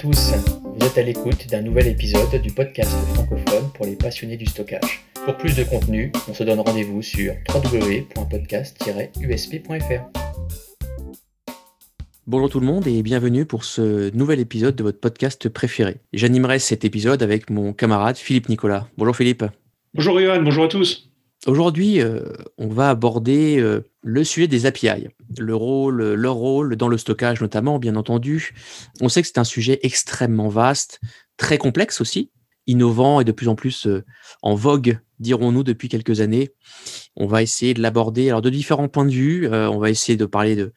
tous, vous êtes à l'écoute d'un nouvel épisode du podcast francophone pour les passionnés du stockage. Pour plus de contenu, on se donne rendez-vous sur www.podcast-usp.fr. Bonjour tout le monde et bienvenue pour ce nouvel épisode de votre podcast préféré. J'animerai cet épisode avec mon camarade Philippe Nicolas. Bonjour Philippe. Bonjour Johan, bonjour à tous. Aujourd'hui, euh, on va aborder euh, le sujet des API, rôle, leur rôle dans le stockage notamment, bien entendu. On sait que c'est un sujet extrêmement vaste, très complexe aussi, innovant et de plus en plus euh, en vogue, dirons-nous, depuis quelques années. On va essayer de l'aborder alors de différents points de vue. on va essayer de parler de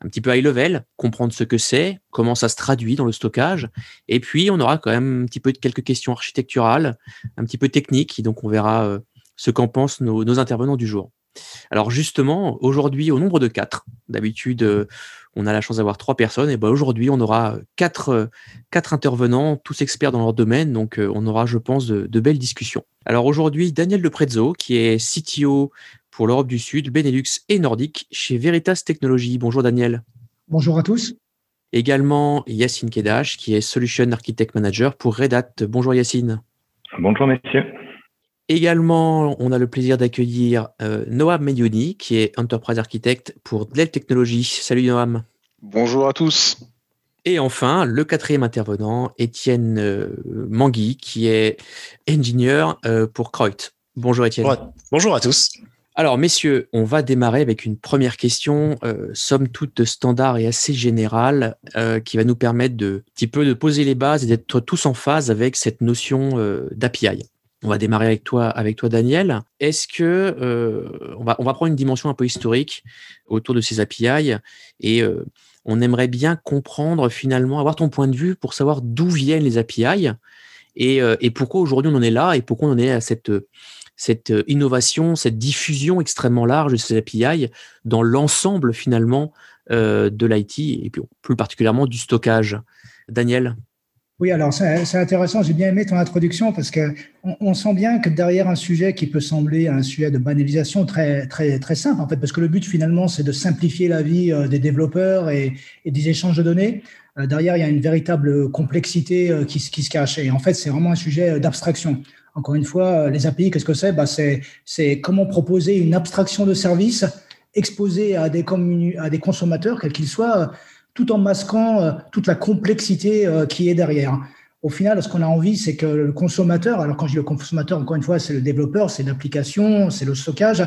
un petit peu high level, comprendre ce que c'est, comment ça se traduit dans le stockage. Et puis, on aura quand même un petit peu quelques questions architecturales, un petit peu techniques. donc, on verra ce qu'en pensent nos, intervenants du jour. Alors justement, aujourd'hui, au nombre de quatre, d'habitude, euh, on a la chance d'avoir trois personnes, et ben aujourd'hui, on aura quatre, euh, quatre intervenants, tous experts dans leur domaine, donc euh, on aura, je pense, de, belles discussions. Alors aujourd'hui, Daniel Leprezzo, qui est CTO pour l'Europe du Sud, Benelux et Nordique chez Veritas Technologies. Bonjour Daniel. Bonjour à tous. Également Yacine Kedash, qui est Solution Architect Manager pour Red Hat. Bonjour Yacine. Bonjour messieurs. Également, on a le plaisir d'accueillir euh, Noam Mediouni, qui est Enterprise Architect pour Dell Technologies. Salut Noam. Bonjour à tous. Et enfin, le quatrième intervenant, Étienne euh, Mangui, qui est ingénieur euh, pour Kreut. Bonjour Étienne. Bonjour à tous. Alors, messieurs, on va démarrer avec une première question, somme toute standard et assez générale, qui va nous permettre de petit peu de poser les bases et d'être tous en phase avec cette notion d'API. On va démarrer avec toi, avec toi Daniel. Est-ce que euh, on, va, on va prendre une dimension un peu historique autour de ces API et euh, on aimerait bien comprendre finalement, avoir ton point de vue pour savoir d'où viennent les API et, euh, et pourquoi aujourd'hui on en est là et pourquoi on en est à cette, cette innovation, cette diffusion extrêmement large de ces API dans l'ensemble finalement de l'IT et plus particulièrement du stockage. Daniel? Oui, alors c'est intéressant. J'ai bien aimé ton introduction parce que on, sent bien que derrière un sujet qui peut sembler un sujet de banalisation très très très simple en fait, parce que le but finalement c'est de simplifier la vie euh, des développeurs et, des échanges de données. Euh, derrière, il y a une véritable complexité euh, qui, se cache. Et en fait, c'est vraiment un sujet d'abstraction. Encore une fois, les API, qu'est-ce que c'est? Bah, C'est comment proposer une abstraction de service exposée à des consommateurs, quels qu'ils soient, tout en masquant euh, toute la complexité euh, qui est derrière. Au final, ce qu'on a envie, c'est que le consommateur, alors quand je dis le consommateur, encore une fois, c'est le développeur, c'est l'application, c'est le stockage,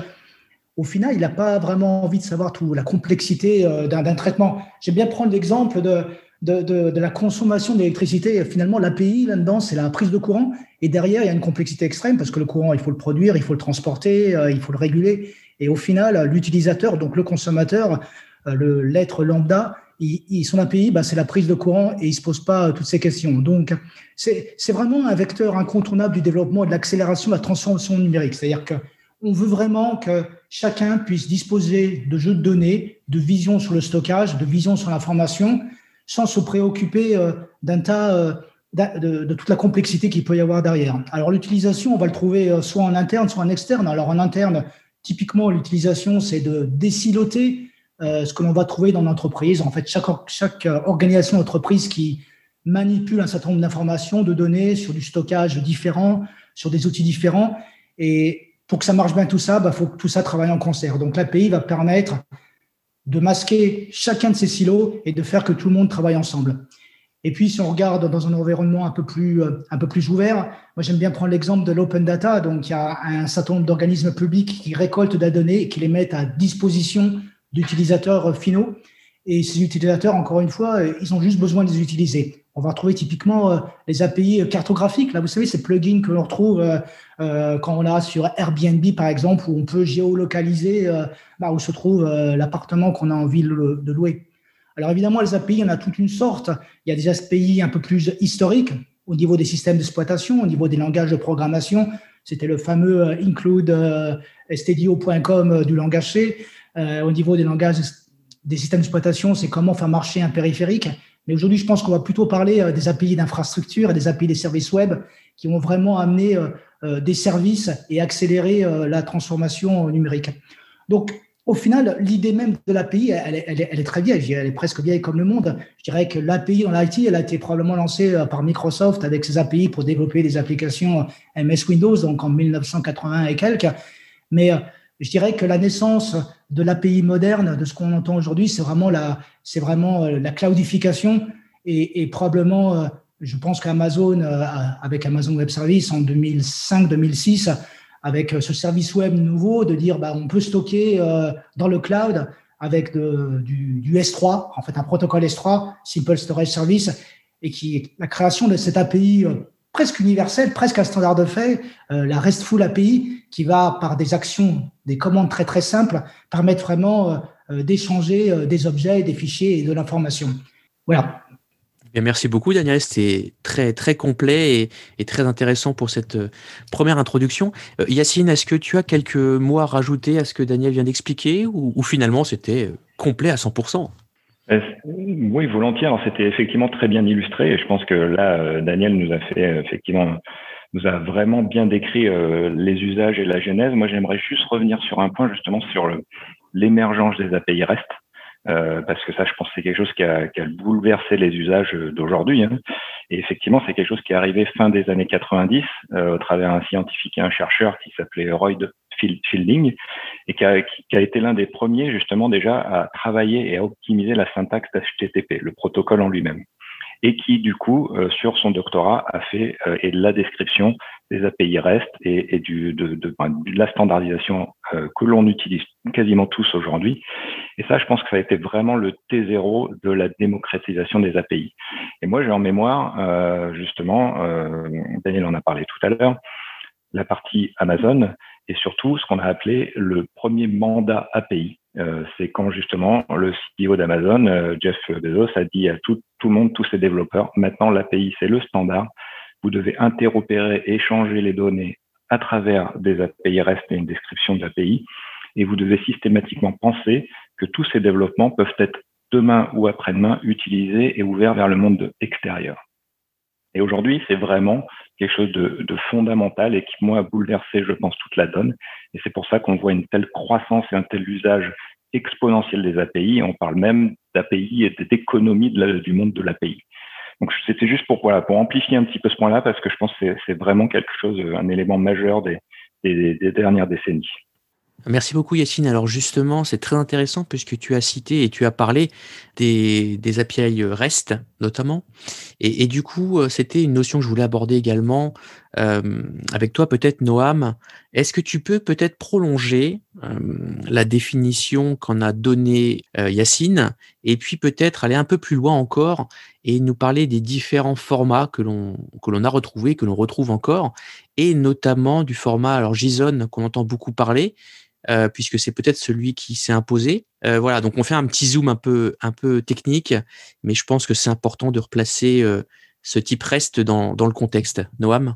au final, il n'a pas vraiment envie de savoir toute la complexité euh, d'un traitement. J'aime bien prendre l'exemple de, de, la consommation d'électricité. Finalement, l'API, là-dedans, c'est la prise de courant. Et derrière, il y a une complexité extrême parce que le courant, il faut le produire, il faut le transporter, il faut le réguler. Et au final, l'utilisateur, donc le consommateur, l'être lambda, ils, sont un pays, bah, c'est la prise de courant et ils ne se posent pas euh, toutes ces questions. Donc, c'est vraiment un vecteur incontournable du développement et de l'accélération de la transformation numérique. C'est-à-dire qu'on veut vraiment que chacun puisse disposer de jeux de données, de vision sur le stockage, de vision sur l'information, sans se préoccuper euh, d'un tas euh, de, de, toute la complexité qu'il peut y avoir derrière. Alors l'utilisation, on va le trouver soit en interne, soit en externe. Alors en interne, typiquement, l'utilisation, c'est de désiloter euh, ce que l'on va trouver dans l'entreprise. En fait, chaque, euh, organisation d'entreprise qui manipule un certain nombre d'informations, de données sur du stockage différent, sur des outils différents. Et pour que ça marche bien tout ça, il bah, faut que tout ça travaille en concert. Donc l'API va permettre de masquer chacun de ces silos et de faire que tout le monde travaille ensemble. Et puis, si on regarde dans un environnement un peu plus, euh, un peu plus ouvert, moi j'aime bien prendre l'exemple de l'open data. Donc, il y a un certain nombre d'organismes publics qui récoltent des données et qui les mettent à disposition d'utilisateurs finaux. Et ces utilisateurs, encore une fois, ils ont juste besoin de les utiliser. On va retrouver typiquement euh, les API cartographiques. Là, vous savez, ces plugins que l'on retrouve euh, euh, quand on a sur Airbnb, par exemple, où on peut géolocaliser bah, où se trouve l'appartement qu'on a envie de louer. Alors évidemment, les API, il y en a toute une sorte. Il y a des API un peu plus historiques au niveau des systèmes d'exploitation, au niveau des langages de programmation. C'était le fameux include stdio.com du langage C. Euh, au niveau des langages des systèmes d'exploitation, c'est comment faire marcher un périphérique. Mais aujourd'hui, je pense qu'on va plutôt parler euh, des API d'infrastructure et des API des services web qui vont vraiment amener euh, des services et accélérer la transformation numérique. Donc, au final, l'idée même de l'API, elle, est très vieille, elle est presque vieille comme le monde. Je dirais que l'API dans l'IT, elle a été probablement lancée par Microsoft avec ses API pour développer des applications MS Windows, donc en 1980 et quelques. Mais je dirais que la naissance de l'API moderne, de ce qu'on entend aujourd'hui, c'est vraiment la, c'est vraiment la cloudification. Et, et probablement, je pense qu'Amazon, avec Amazon Web Service en 2005-2006, avec euh, ce service web nouveau, de dire bah, on peut stocker euh, dans le cloud avec du, S3, en fait un protocole S3, Simple Storage Service, et qui la création de cette API euh, presque universelle, presque un standard de fait, la RESTful API, qui va par des actions, des commandes très très simples, permettre vraiment d'échanger des objets, des fichiers et de l'information. Voilà merci beaucoup Daniel, c'était très très complet et, très intéressant pour cette euh, première introduction. Euh, Yacine, est-ce que tu as quelques mots à rajouter à ce que Daniel vient d'expliquer ou, finalement c'était euh, complet à 100% oui, volontiers. Alors c'était effectivement très bien illustré et je pense que là, Daniel nous a fait effectivement, nous a vraiment bien décrit les usages et la genèse. Moi, j'aimerais juste revenir sur un point justement sur l'émergence des API REST. Euh, parce que ça, je pense, c'est quelque chose qui a, qui a, bouleversé les usages d'aujourd'hui. Hein. Et effectivement, c'est quelque chose qui est arrivé fin des années 90 euh, au travers d'un scientifique et un chercheur qui s'appelait Roy Fielding et qui a, qui a été l'un des premiers justement déjà à travailler et à optimiser la syntaxe d'HTTP, le protocole en lui-même et qui, du coup, euh, sur son doctorat, a fait euh, et la description des API REST et, et du, de, de, de, la standardisation euh, que l'on utilise quasiment tous aujourd'hui. Et ça, je pense que ça a été vraiment le T0 de la démocratisation des API. Et moi, j'ai en mémoire, justement, Daniel en a parlé tout à l'heure, la partie Amazon et surtout ce qu'on a appelé le premier mandat API. Euh, c'est quand justement le CEO d'Amazon, euh, Jeff Bezos, a dit à tout, tout le monde, tous ses développeurs, maintenant l'API c'est le standard, vous devez interopérer, échanger les données à travers des API REST et une description de l'API, et vous devez systématiquement penser que tous ces développements peuvent être demain ou après-demain utilisés et ouverts vers le monde extérieur. Et aujourd'hui, c'est vraiment quelque chose de, fondamental et qui, moi, a bouleversé, je pense, toute la donne. Et c'est pour ça qu'on voit une telle croissance et un tel usage exponentiel des API. On parle même d'API et d'économie du monde de l'API. Donc, c'était juste pour, amplifier un petit peu ce point-là, parce que je pense que c'est vraiment quelque chose, un élément majeur des, dernières décennies. Merci beaucoup Yacine. Alors justement, c'est très intéressant puisque tu as cité et tu as parlé des, des API REST notamment. Et, du coup, euh, c'était une notion que je voulais aborder également euh, avec toi peut-être Noam. Est-ce que tu peux peut-être prolonger euh, la définition qu'en a donnée euh, Yacine et puis peut-être aller un peu plus loin encore et nous parler des différents formats que l'on que l'on a retrouvés, que l'on retrouve encore et notamment du format alors JSON qu'on entend beaucoup parler euh, puisque c'est peut-être celui qui s'est imposé. Euh, voilà, donc on fait un petit zoom un peu, un peu technique, mais je pense que c'est important de replacer euh, ce type reste dans, dans le contexte. Noam?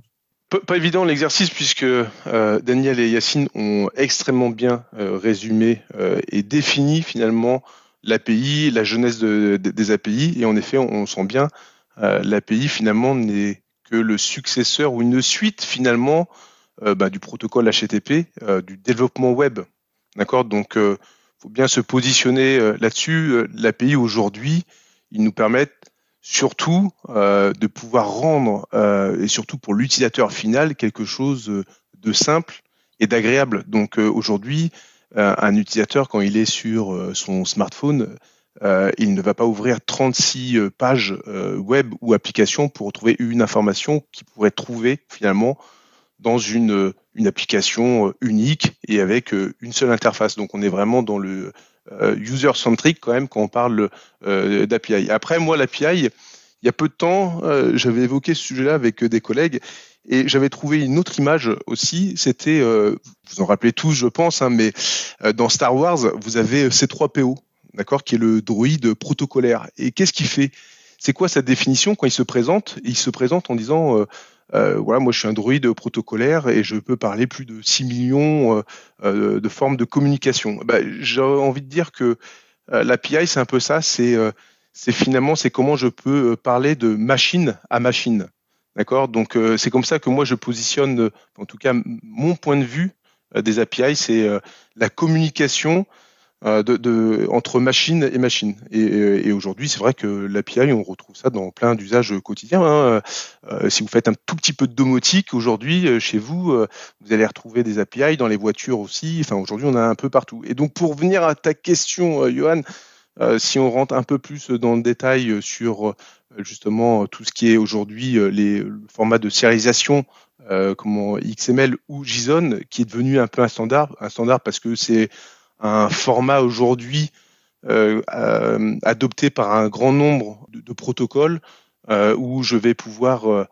Pas, évident l'exercice puisque Daniel et Yacine ont extrêmement bien résumé et défini finalement l'API, la jeunesse de, des API. Et en effet, on, sent bien l'API finalement n'est que le successeur ou une suite finalement bah, du protocole HTTP, euh, du développement web. D'accord? Donc, il euh, faut bien se positionner là-dessus. L'API aujourd'hui, ils nous permettent surtout de pouvoir rendre, et surtout pour l'utilisateur final, quelque chose de simple et d'agréable. Donc aujourd'hui, un utilisateur, quand il est sur son smartphone, il ne va pas ouvrir 36 pages web ou applications pour retrouver une information qu'il pourrait trouver finalement dans une, application euh, unique et avec euh, une seule interface. Donc on est vraiment dans le euh, user-centric quand même quand on parle d'API. Après, moi, l'API, il y a peu de temps, j'avais évoqué ce sujet-là avec des collègues et j'avais trouvé une autre image aussi. C'était, vous en rappelez tous, je pense, hein, mais dans Star Wars, vous avez C3PO, d'accord, qui est le droïde protocolaire. Et qu'est-ce qu'il fait? C'est quoi sa définition? Quand il se présente Il se présente en disant voilà, moi je suis un droïde protocolaire et je peux parler plus de 6 millions euh, euh, de formes de communication. Bah, J'ai envie de dire que l'API, c'est un peu ça, c'est c'est finalement c'est comment je peux parler de machine à machine. D'accord? Donc c'est comme ça que moi je positionne, en tout cas mon point de vue des API, c'est la communication euh, entre machine et machine. Et, aujourd'hui, c'est vrai que l'API, on retrouve ça dans plein d'usages quotidiens. Hein. Euh, si vous faites un tout petit peu de domotique aujourd'hui euh, chez vous, vous allez retrouver des API dans les voitures aussi. Enfin, aujourd'hui, on a un peu partout. Et donc, pour venir à ta question, Johan, si on rentre un peu plus dans le détail sur justement tout ce qui est aujourd'hui les formats de sérialisation comme XML ou JSON, qui est devenu un peu un standard, un standard parce que c'est un format aujourd'hui euh, euh, adopté par un grand nombre de, protocoles euh, où je vais pouvoir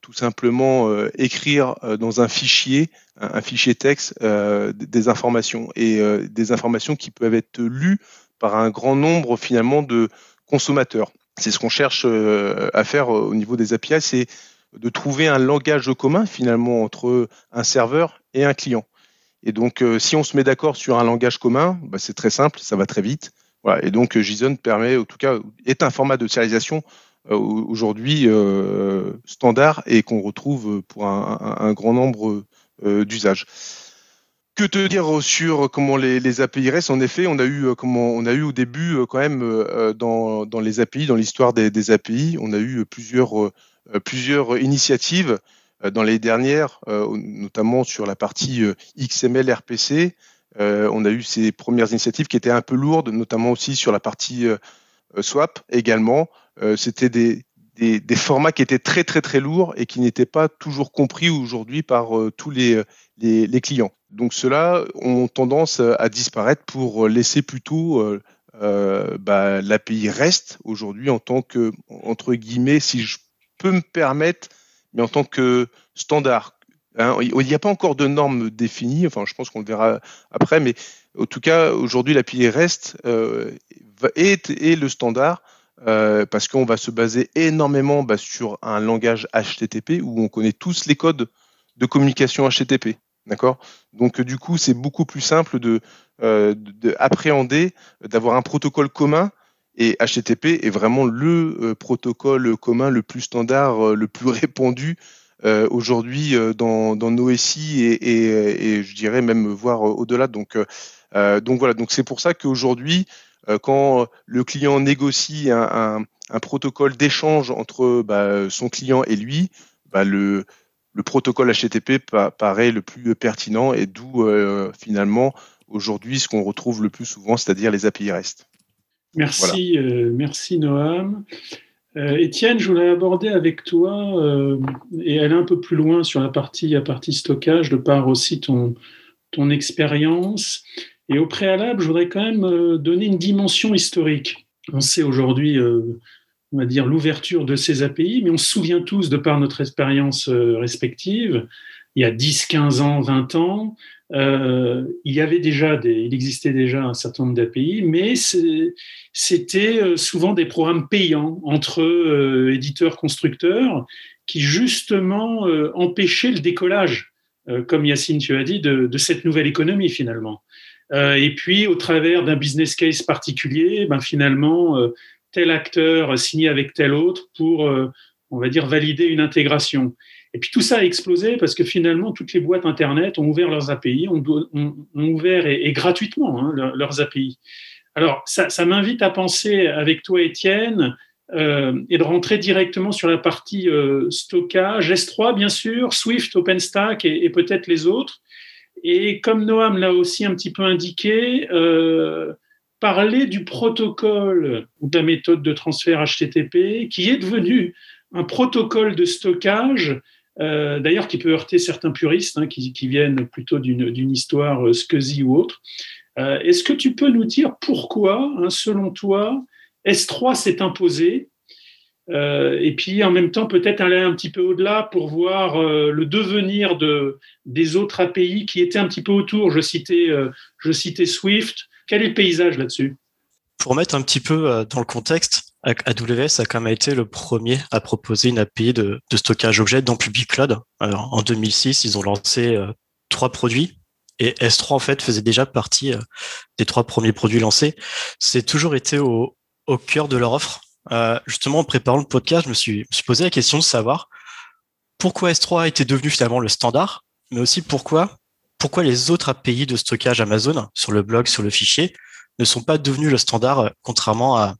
tout simplement écrire dans un fichier, un, fichier texte, des informations et des informations qui peuvent être lues par un grand nombre finalement de consommateurs. C'est ce qu'on cherche à faire au niveau des API, c'est de trouver un langage commun finalement entre un serveur et un client. Et donc, euh, si on se met d'accord sur un langage commun, bah, c'est très simple, ça va très vite. Et donc, euh, JSON permet, en tout cas, est un format de serialisation euh, aujourd'hui standard et qu'on retrouve pour un, grand nombre d'usages. Que te dire sur comment les, API restent? En effet, on a eu on a eu au début quand même dans, les API, dans l'histoire des, API, on a eu plusieurs plusieurs initiatives dans les dernières, euh, notamment sur la partie euh, XML RPC, on a eu ces premières initiatives qui étaient un peu lourdes, notamment aussi sur la partie swap également. C'était des, formats qui étaient très très très lourds et qui n'étaient pas toujours compris aujourd'hui par tous les, clients. Donc ceux-là ont tendance à disparaître pour laisser plutôt bah, l'API REST aujourd'hui en tant que, entre guillemets, si je peux me permettre, mais en tant que standard. Hein, il n'y a pas encore de normes définies, enfin je pense qu'on le verra après, mais en tout cas aujourd'hui l'API REST euh, est, le standard euh, parce qu'on va se baser énormément bah, sur un langage HTTP où on connaît tous les codes de communication HTTP. D'accord? Donc du coup c'est beaucoup plus simple de, euh, d'avoir un protocole commun et HTTP est vraiment le euh, protocole commun le plus standard, euh, le plus répandu euh, aujourd'hui dans, nos SI et, je dirais même voir au-delà. Donc, donc voilà, donc c'est pour ça qu'aujourd'hui, quand le client négocie un, protocole d'échange entre bah, son client et lui, bah, le, le protocole HTTP paraît le plus pertinent et d'où finalement aujourd'hui ce qu'on retrouve le plus souvent, c'est-à-dire les API REST. Merci, euh, merci Noam. Euh, Étienne, je voulais aborder avec toi euh, et aller un peu plus loin sur la partie, la partie stockage, de par aussi ton, ton expérience. Et au préalable, je voudrais quand même donner une dimension historique. On sait aujourd'hui, on va dire, l'ouverture de ces API, mais on se souvient tous, de par notre expérience respective, il y a 10, 15 ans, 20 ans, euh, il y avait déjà il existait déjà un certain nombre d'API, mais c'était euh, souvent des programmes payants entre euh, éditeurs constructeurs qui justement empêchaient le décollage, comme Yacine tu as dit, de, de cette nouvelle économie finalement. et puis au travers d'un business case particulier, ben finalement tel acteur signé avec tel autre pour, on va dire, valider une intégration. Et puis tout ça a explosé parce que finalement, toutes les boîtes Internet ont ouvert leurs API, ont, ouvert et, gratuitement hein, leurs API. Alors, ça, m'invite à penser avec toi, Étienne, euh, et de rentrer directement sur la partie euh, stockage, S3 bien sûr, Swift, OpenStack et, peut-être les autres. Et comme Noam l'a aussi un petit peu indiqué, euh, parler du protocole ou de la méthode de transfert HTTP qui est devenu un protocole de stockage euh, d'ailleurs qui peut heurter certains puristes hein, qui, viennent plutôt d'une histoire euh, SCSI ou autre. Euh, est-ce que tu peux nous dire pourquoi, hein, selon toi, S3 s'est imposé et puis en même temps peut-être aller un petit peu au-delà pour voir le devenir de, des autres API qui étaient un petit peu autour. Je citais, je citais Swift. Quel est le paysage là-dessus? Pour mettre un petit peu dans le contexte, AWS a quand même été le premier à proposer une API de, stockage objet dans Public Cloud. Alors, en 2006, ils ont lancé euh, trois produits et S3 en fait faisait déjà partie euh, des trois premiers produits lancés. C'est toujours été au, cœur de leur offre. Euh, justement, en préparant le podcast, je me suis, posé la question de savoir pourquoi S3 a été devenu finalement le standard, mais aussi pourquoi pourquoi les autres API de stockage Amazon sur le blog, sur le fichier, ne sont pas devenus le standard, contrairement à,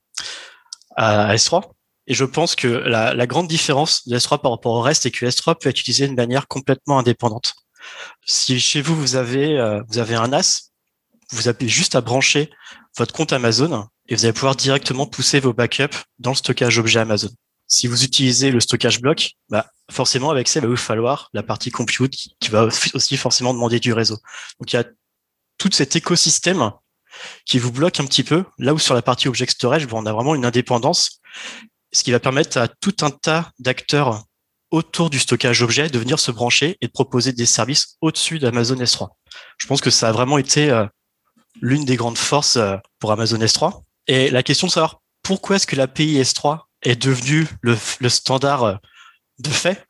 à S3. Et je pense que la, grande différence de S3 par rapport au reste est que S3 peut être utilisé de manière complètement indépendante. Si chez vous, vous avez, euh, vous avez un NAS, vous avez juste à brancher votre compte Amazon et vous allez pouvoir directement pousser vos backups dans le stockage objet Amazon. Si vous utilisez le stockage bloc, bah, forcément, avec ça, il va vous falloir la partie compute qui va aussi forcément demander du réseau. Donc, il y a tout cet écosystème qui vous bloque un petit peu, là où sur la partie object storage, on a vraiment une indépendance, ce qui va permettre à tout un tas d'acteurs autour du stockage objet de venir se brancher et de proposer des services au-dessus d'Amazon S3. Je pense que ça a vraiment été euh, l'une des grandes forces euh, pour Amazon S3. Et la question de savoir pourquoi est-ce que l'API S3 est devenu le, standard euh, de fait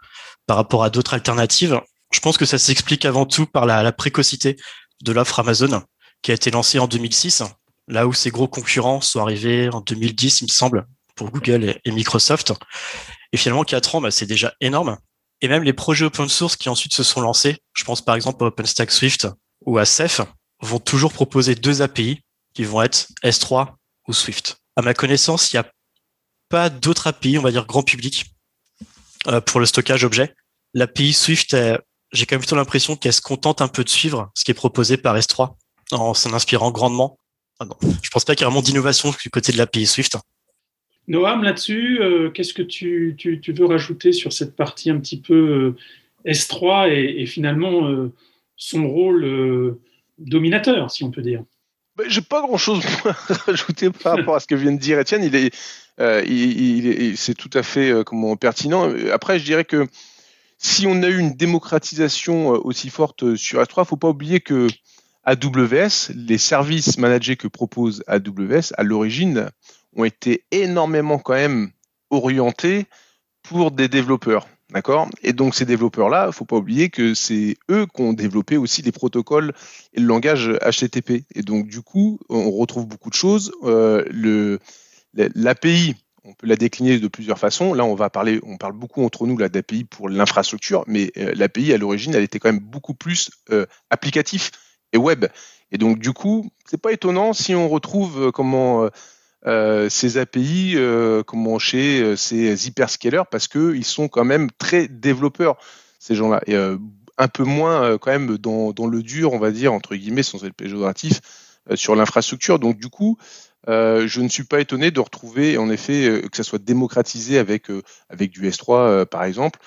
par rapport à d'autres alternatives, je pense que ça s'explique avant tout par la précocité de l'offre Amazon qui a été lancée en 2006, là où ses gros concurrents sont arrivés en 2010, il me semble, pour Google et, Microsoft. Et finalement, quatre ans, bah, c'est déjà énorme. Et même les projets open source qui ensuite se sont lancés, je pense par exemple à OpenStack Swift ou à Ceph, vont toujours proposer deux API qui vont être S3 ou Swift. À ma connaissance, il n'y a pas d'autres API, on va dire grand public, euh, pour le stockage objet. L'API Swift, j'ai quand même plutôt l'impression qu'elle se contente un peu de suivre ce qui est proposé par S3 en s'en inspirant grandement. Ah non, je pense pas qu'il y ait vraiment d'innovation du côté de l'API Swift. Noam, là-dessus, euh, qu'est-ce que tu, veux rajouter sur cette partie un petit peu euh, S3 et, finalement son rôle dominateur, si on peut dire? Bah, J'ai pas grand-chose à rajouter par rapport à ce que vient de dire Étienne. Il est, euh, il, c'est tout à fait euh, comment, pertinent. Après, je dirais que si on a eu une démocratisation euh, aussi forte sur S3, il faut pas oublier que AWS, les services managés que propose AWS, à l'origine, ont été énormément quand même orientés pour des développeurs. D'accord? Et donc ces développeurs-là, il faut pas oublier que c'est eux qui ont développé aussi les protocoles et le langage HTTP. Et donc du coup, on retrouve beaucoup de choses. Euh, L'API, on peut la décliner de plusieurs façons. Là, on va parler, on parle beaucoup entre nous d'API pour l'infrastructure, mais euh, l'API à l'origine, elle était quand même beaucoup plus euh, applicatif et web. Et donc, du coup, c'est pas étonnant si on retrouve euh, comment ces API, comment chez ces hyperscalers, parce que ils sont quand même très développeurs ces gens-là, et un peu moins quand même dans, le dur, on va dire entre guillemets, sans être péjoratif, sur l'infrastructure. Donc, du coup, euh, je ne suis pas étonné de retrouver en effet euh, que ça soit démocratisé avec, euh, avec du S3 par exemple.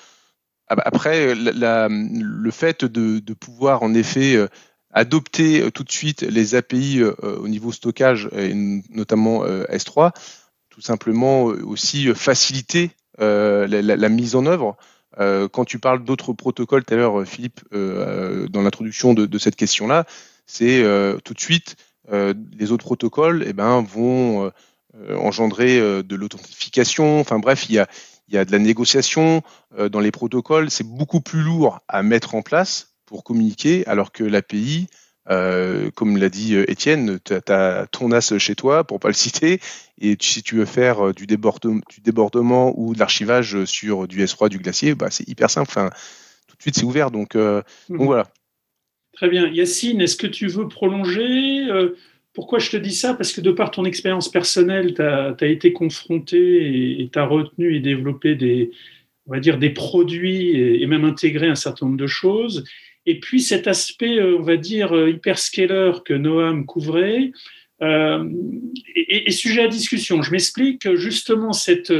Après, le fait de, pouvoir en effet adopter tout de suite les API au niveau stockage, et notamment S3, tout simplement aussi faciliter la, mise en œuvre. quand tu parles d'autres protocoles, tout à l'heure, Philippe, dans l'introduction de, cette question-là, c'est tout de suite euh, les autres protocoles eh ben, vont euh, engendrer euh, de l'authentification. Enfin bref, il y a, il y a de la négociation dans les protocoles. C'est beaucoup plus lourd à mettre en place pour communiquer, alors que l'API, euh, comme l'a dit Étienne, tu as, ton as chez toi, pour pas le citer, et si tu veux faire du débordement, du débordement ou de l'archivage sur du S3, du glacier, bah, c'est hyper simple. Enfin, tout de suite, c'est ouvert. Donc, mmh. voilà. Très bien. Yacine, est-ce que tu veux prolonger euh, Pourquoi je te dis ça? Parce que de par ton expérience personnelle, tu as, été confronté et tu as retenu et développé des, on va dire, des produits et, même intégré un certain nombre de choses. Et puis cet aspect, euh, on va dire, euh, hyperscaler que Noam couvrait, est, sujet à discussion. Je m'explique, justement, cette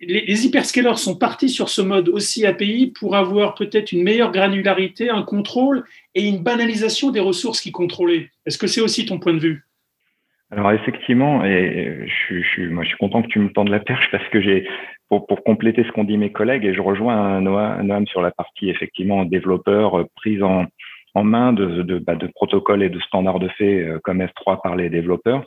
les, hyperscalers sont partis sur ce mode aussi API pour avoir peut-être une meilleure granularité, un contrôle et une banalisation des ressources qu'ils contrôlaient. Est-ce que c'est aussi ton point de vue? Alors effectivement, et je, suis, moi je suis content que tu me tendes la perche parce que j'ai pour, compléter ce qu'ont dit mes collègues et je rejoins Noam sur la partie effectivement développeur euh, prise en, main de, de, bah, de protocoles et de standards de fait euh, comme S3 par les développeurs.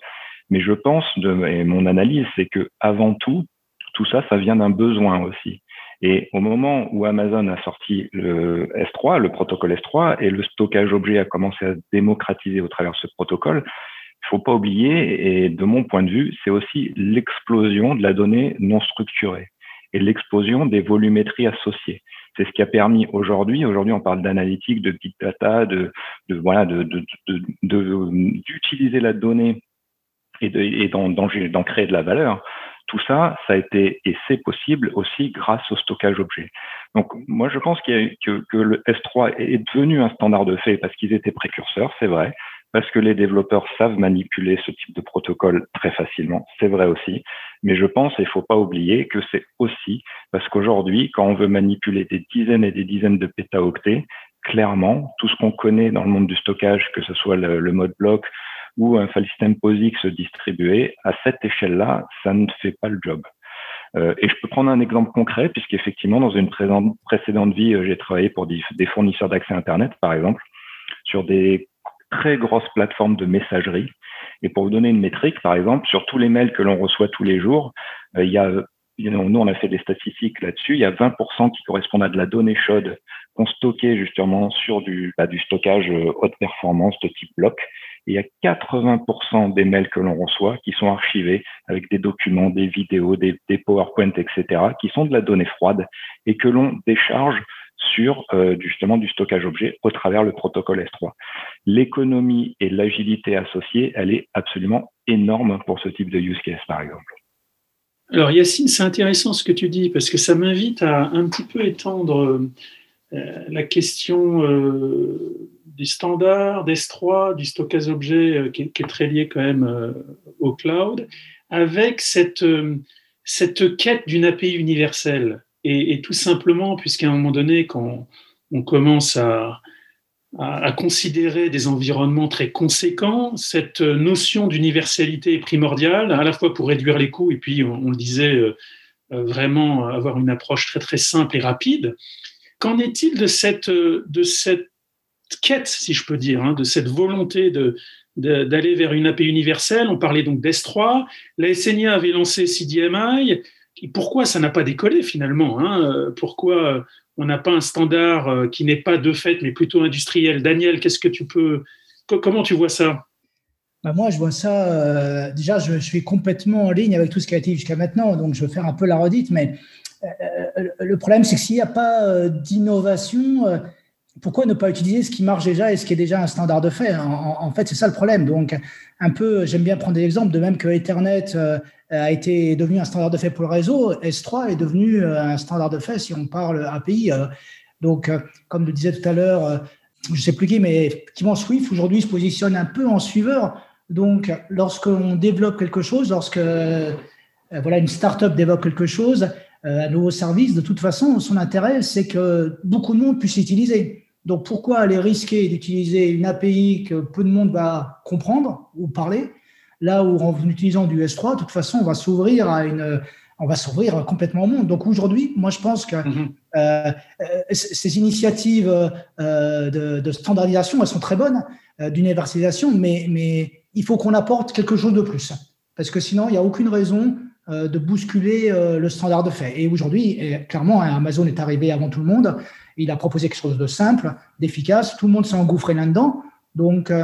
Mais je pense, de, et mon analyse, c'est que avant tout, tout ça, ça vient d'un besoin aussi. Et au moment où Amazon a sorti le S3, le protocole S3, et le stockage objet a commencé à se démocratiser au travers de ce protocole, faut pas oublier, et de mon point de vue, c'est aussi l'explosion de la donnée non structurée et l'explosion des volumétries associées. C'est ce qui a permis aujourd'hui, aujourd'hui on parle d'analytique, de big data, de, de voilà, de, d'utiliser la donnée et d'en créer de la valeur. Tout ça, ça a été et c'est possible aussi grâce au stockage objet. Donc moi je pense que, que le S3 est devenu un standard de fait parce qu'ils étaient précurseurs, c'est vrai, parce que les développeurs savent manipuler ce type de protocole très facilement, c'est vrai aussi. Mais je pense, et il faut pas oublier, que c'est aussi parce qu'aujourd'hui, quand on veut manipuler des dizaines et des dizaines de pétaoctets, clairement, tout ce qu'on connaît dans le monde du stockage, que ce soit le mode bloc ou un file system POSIX distribué, à cette échelle-là, ça ne fait pas le job. Euh, et je peux prendre un exemple concret, puisqu'effectivement, dans une précédente vie, euh, j'ai travaillé pour des fournisseurs d'accès Internet, par exemple, sur des très grosses plateformes de messagerie. Et pour vous donner une métrique, par exemple, sur tous les mails que l'on reçoit tous les jours, euh, il y a nous, on a fait des statistiques là-dessus. Il y a 20% qui correspondent à de la donnée chaude qu'on stockait justement sur du, bah, du stockage haute performance de type bloc il y a 80% des mails que l'on reçoit qui sont archivés avec des documents, des vidéos, des, PowerPoint, etc., qui sont de la donnée froide et que l'on décharge sur euh, justement du stockage objet au travers le protocole S3. L'économie et l'agilité associée, elle est absolument énorme pour ce type de use case, par exemple. Alors Yacine, c'est intéressant ce que tu dis parce que ça m'invite à un petit peu étendre euh, la question euh, du standard, d'S3, du stockage objet euh, qui, est très lié quand même au cloud, avec cette, cette quête d'une API universelle. Et, tout simplement, puisqu'à un moment donné, quand on commence à, à, considérer des environnements très conséquents, cette notion d'universalité est primordiale, à la fois pour réduire les coûts et puis, on, le disait, vraiment avoir une approche très très simple et rapide. Qu'en est-il de cette, de cette quête, si je peux dire, hein, de cette volonté de, d'aller vers une API universelle? On parlait donc d'S3. La SNIA avait lancé CDMI. Pourquoi ça n'a pas décollé finalement hein Pourquoi on n'a pas un standard euh, qui n'est pas de fait, mais plutôt industriel? Daniel, qu'est-ce que tu peux, comment tu vois ça? Bah moi, je vois ça. Euh, déjà, je, suis complètement en ligne avec tout ce qui a été jusqu'à maintenant, donc je vais faire un peu la redite. Mais euh, le problème, c'est que s'il n'y a pas d'innovation, pourquoi ne pas utiliser ce qui marche déjà et ce qui est déjà un standard de fait? En, fait, c'est ça le problème. Donc, un peu, j'aime bien prendre des exemples, de même que Ethernet euh, a été devenu un standard de fait pour le réseau, S3 est devenu euh, un standard de fait si on parle API. Euh. Donc, comme le disait tout à l'heure, je ne sais plus qui, mais effectivement, Swift aujourd'hui se positionne un peu en suiveur. Donc, lorsqu'on développe quelque chose, lorsque voilà, une startup développe quelque chose, un nouveau service, de toute façon, son intérêt, c'est que beaucoup de monde puisse l'utiliser. Donc pourquoi aller risquer d'utiliser une API que peu de monde va comprendre ou parler, là où en utilisant du S3, de toute façon, on va s'ouvrir à une, on va s'ouvrir complètement au monde. Donc aujourd'hui, moi je pense que mhm. euh, euh, ces initiatives euh, de, standardisation, elles sont très bonnes, d'universalisation, mais, mais il faut qu'on apporte quelque chose de plus. Parce que sinon, il n'y a aucune raison de bousculer le standard de fait. Et aujourd'hui, clairement, Amazon est arrivé avant tout le monde il a proposé quelque chose de simple, d'efficace. Tout le monde s'est engouffré là-dedans. Donc, euh,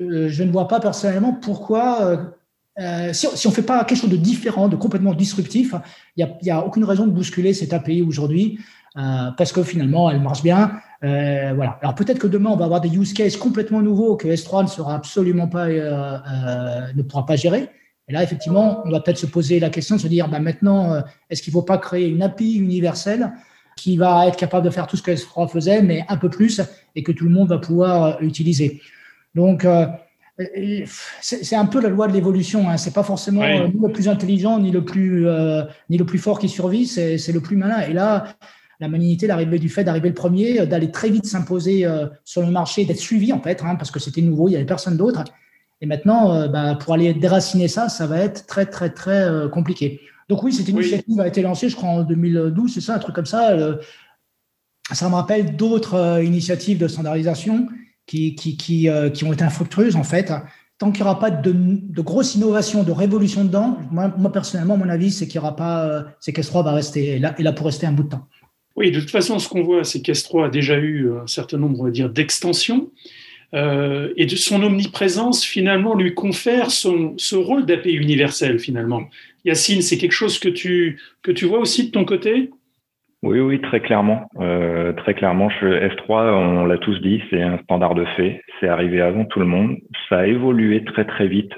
euh, je, ne vois pas personnellement pourquoi, euh, si, on ne fait pas quelque chose de différent, de complètement disruptif, il n'y a, aucune raison de bousculer cette API aujourd'hui, parce que finalement, elle marche bien. voilà. Alors peut-être que demain, on va avoir des use cases complètement nouveaux que S3 ne sera absolument pas, ne pourra pas gérer. Et là, effectivement, on va peut-être se poser la question de se dire, bah, maintenant, est-ce qu'il ne faut pas créer une API universelle? Qui va être capable de faire tout ce que S3 faisait, mais un peu plus, et que tout le monde va pouvoir euh, utiliser. Donc, euh, c'est un peu la loi de l'évolution. Hein. C'est pas forcément euh, ni le plus intelligent ni le plus ni le plus fort qui survit. C'est le plus malin. Et là, la malignité, l'arrivée du fait d'arriver le premier, d'aller très vite s'imposer sur le marché, d'être suivi en fait, hein, parce que c'était nouveau, il y avait personne d'autre. Et maintenant, bah, pour aller déraciner ça, ça va être très très très compliqué. Donc oui, cette initiative a été lancée, je crois, en 2012, c'est ça, un truc comme ça. Euh, ça me rappelle d'autres euh, initiatives de standardisation qui, qui, euh, qui, ont été infructueuses, en fait. Tant qu'il n'y aura pas de, de grosses innovations, de révolution dedans, moi, personnellement, mon avis, c'est qu'il n'y aura pas, c'est qu'S3 va rester là, là pour rester un bout de temps. Oui, de toute façon, ce qu'on voit, c'est qu'S3 a déjà eu un certain nombre, on va dire, d'extensions. et de son omniprésence finalement lui confère son, ce rôle d'API universel finalement. Yacine, c'est quelque chose que tu, que tu vois aussi de ton côté? Oui, oui, très clairement. Euh, très clairement, S3, on l'a tous dit, c'est un standard de fait. C'est arrivé avant tout le monde. Ça a évolué très très vite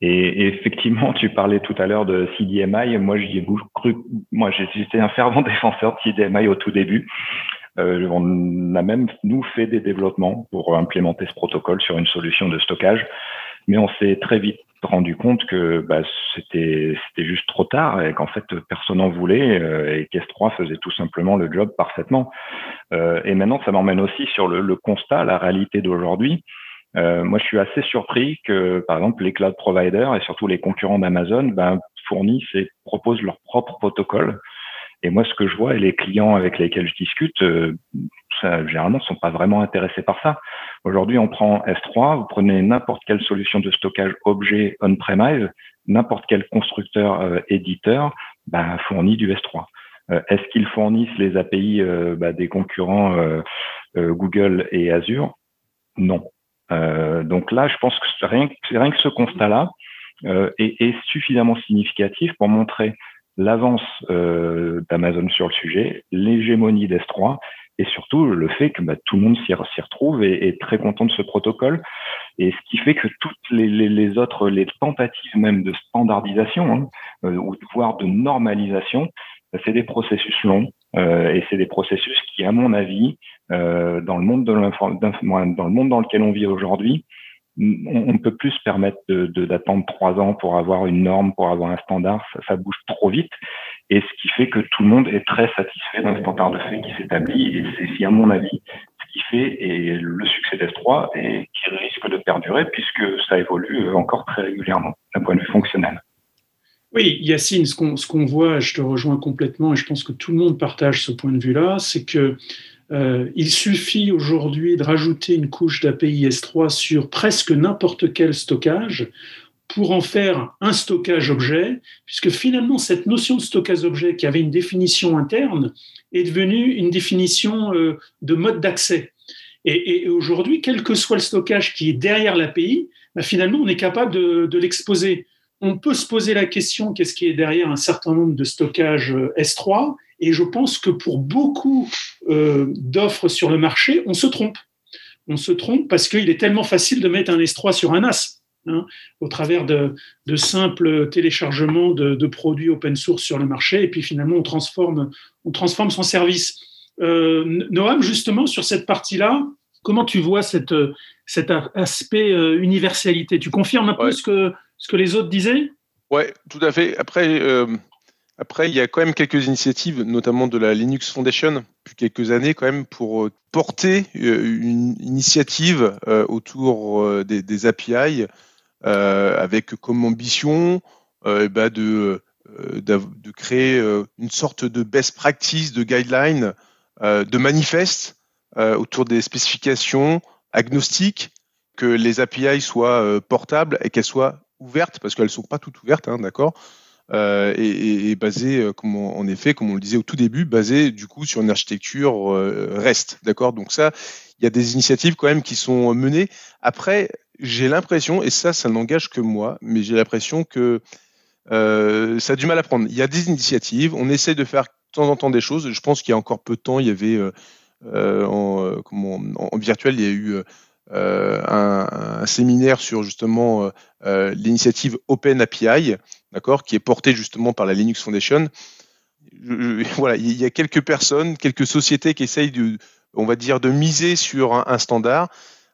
Et, effectivement, tu parlais tout à l'heure de CDMI. Moi, j'y cru. Moi, j'étais un fervent défenseur de CDMI au tout début. Euh, on a même nous fait des développements pour implémenter ce protocole sur une solution de stockage, mais on s'est très vite rendu compte que bah, c'était c'était juste trop tard et qu'en fait personne n'en voulait euh, et qu'S3 faisait tout simplement le job parfaitement. Euh, et maintenant, ça m'emmène aussi sur le, le constat, la réalité d'aujourd'hui. Euh, moi, je suis assez surpris que, par exemple, les cloud providers et surtout les concurrents d'Amazon ben, fournissent et proposent leur propre protocole. Et moi, ce que je vois et les clients avec lesquels je discute, euh, ça, généralement, ne sont pas vraiment intéressés par ça. Aujourd'hui, on prend S3, vous prenez n'importe quelle solution de stockage objet on-premise, n'importe quel constructeur euh, éditeur ben, fournit du S3. Euh, est-ce qu'ils fournissent les API ben, des concurrents Google et Azure? Non. Euh, donc là, je pense que rien, rien que ce constat-là euh, est, est, suffisamment significatif pour montrer l'avance euh, d'Amazon sur le sujet, l'hégémonie d'S3 et surtout le fait que bah, tout le monde s'y retrouve et est très content de ce protocole. Et ce qui fait que toutes les, les, les autres, les tentatives même de standardisation, hein, euh, ou voire de normalisation, bah, c'est des processus longs euh, et c'est des processus qui, à mon avis, euh, dans le monde de dans le monde dans lequel on vit aujourd'hui, on ne peut plus se permettre de d'attendre trois ans pour avoir une norme, pour avoir un standard. Ça, bouge trop vite. Et ce qui fait que tout le monde est très satisfait d'un standard de fait qui s'établit. Et c'est, à mon avis, ce qui fait et le succès d'S3 et qui risque de perdurer puisque ça évolue encore très régulièrement d'un point de vue fonctionnel. Oui, Yacine, ce qu'on voit, je te rejoins complètement et je pense que tout le monde partage ce point de vue-là, c'est que euh, il suffit aujourd'hui de rajouter une couche d'API S3 sur presque n'importe quel stockage pour en faire un stockage objet, puisque finalement cette notion de stockage objet qui avait une définition interne est devenue une définition euh, de mode d'accès. Et, aujourd'hui, quel que soit le stockage qui est derrière l'API, bah finalement on est capable de, de l'exposer. On peut se poser la question qu'est-ce qui est derrière un certain nombre de stockages euh, S3 et je pense que pour beaucoup euh, d'offres sur le marché, on se trompe. On se trompe parce qu'il est tellement facile de mettre un S3 sur un AS. Hein, au travers de, de simples téléchargements de, de, produits open source sur le marché, et puis finalement on transforme, on transforme son service. Euh, Noam, justement, sur cette partie-là, comment tu vois cette, cet aspect euh, universalité? Tu confirmes un peu ce, que, ce que les autres disaient? Oui, tout à fait. Après, euh, après, il y a quand même quelques initiatives, notamment de la Linux Foundation, depuis quelques années quand même, pour euh, porter euh, une initiative euh, autour des, API, avec comme ambition bah de, de créer une sorte de best practice, de guideline, de manifeste autour des spécifications agnostiques, que les API soient portables et qu'elles soient ouvertes, parce qu'elles ne sont pas toutes ouvertes, hein, d'accord euh, basé, euh, comme en effet, comme on le disait au tout début, basé du coup sur une architecture euh, REST, d'accord? Donc ça, il y a des initiatives quand même qui sont menées. Après, j'ai l'impression, et ça, ça n'engage que moi, mais j'ai l'impression que euh, ça a du mal à prendre. Il y a des initiatives, on essaie de faire de temps en temps des choses. Je pense qu'il y a encore peu de temps, il y avait en, virtuel, il y a eu un, séminaire sur justement l'initiative Open API, d'accord, qui est portée justement par la Linux Foundation. Voilà, il y a quelques personnes, quelques sociétés qui essayent de, on va dire, de miser sur un, un standard.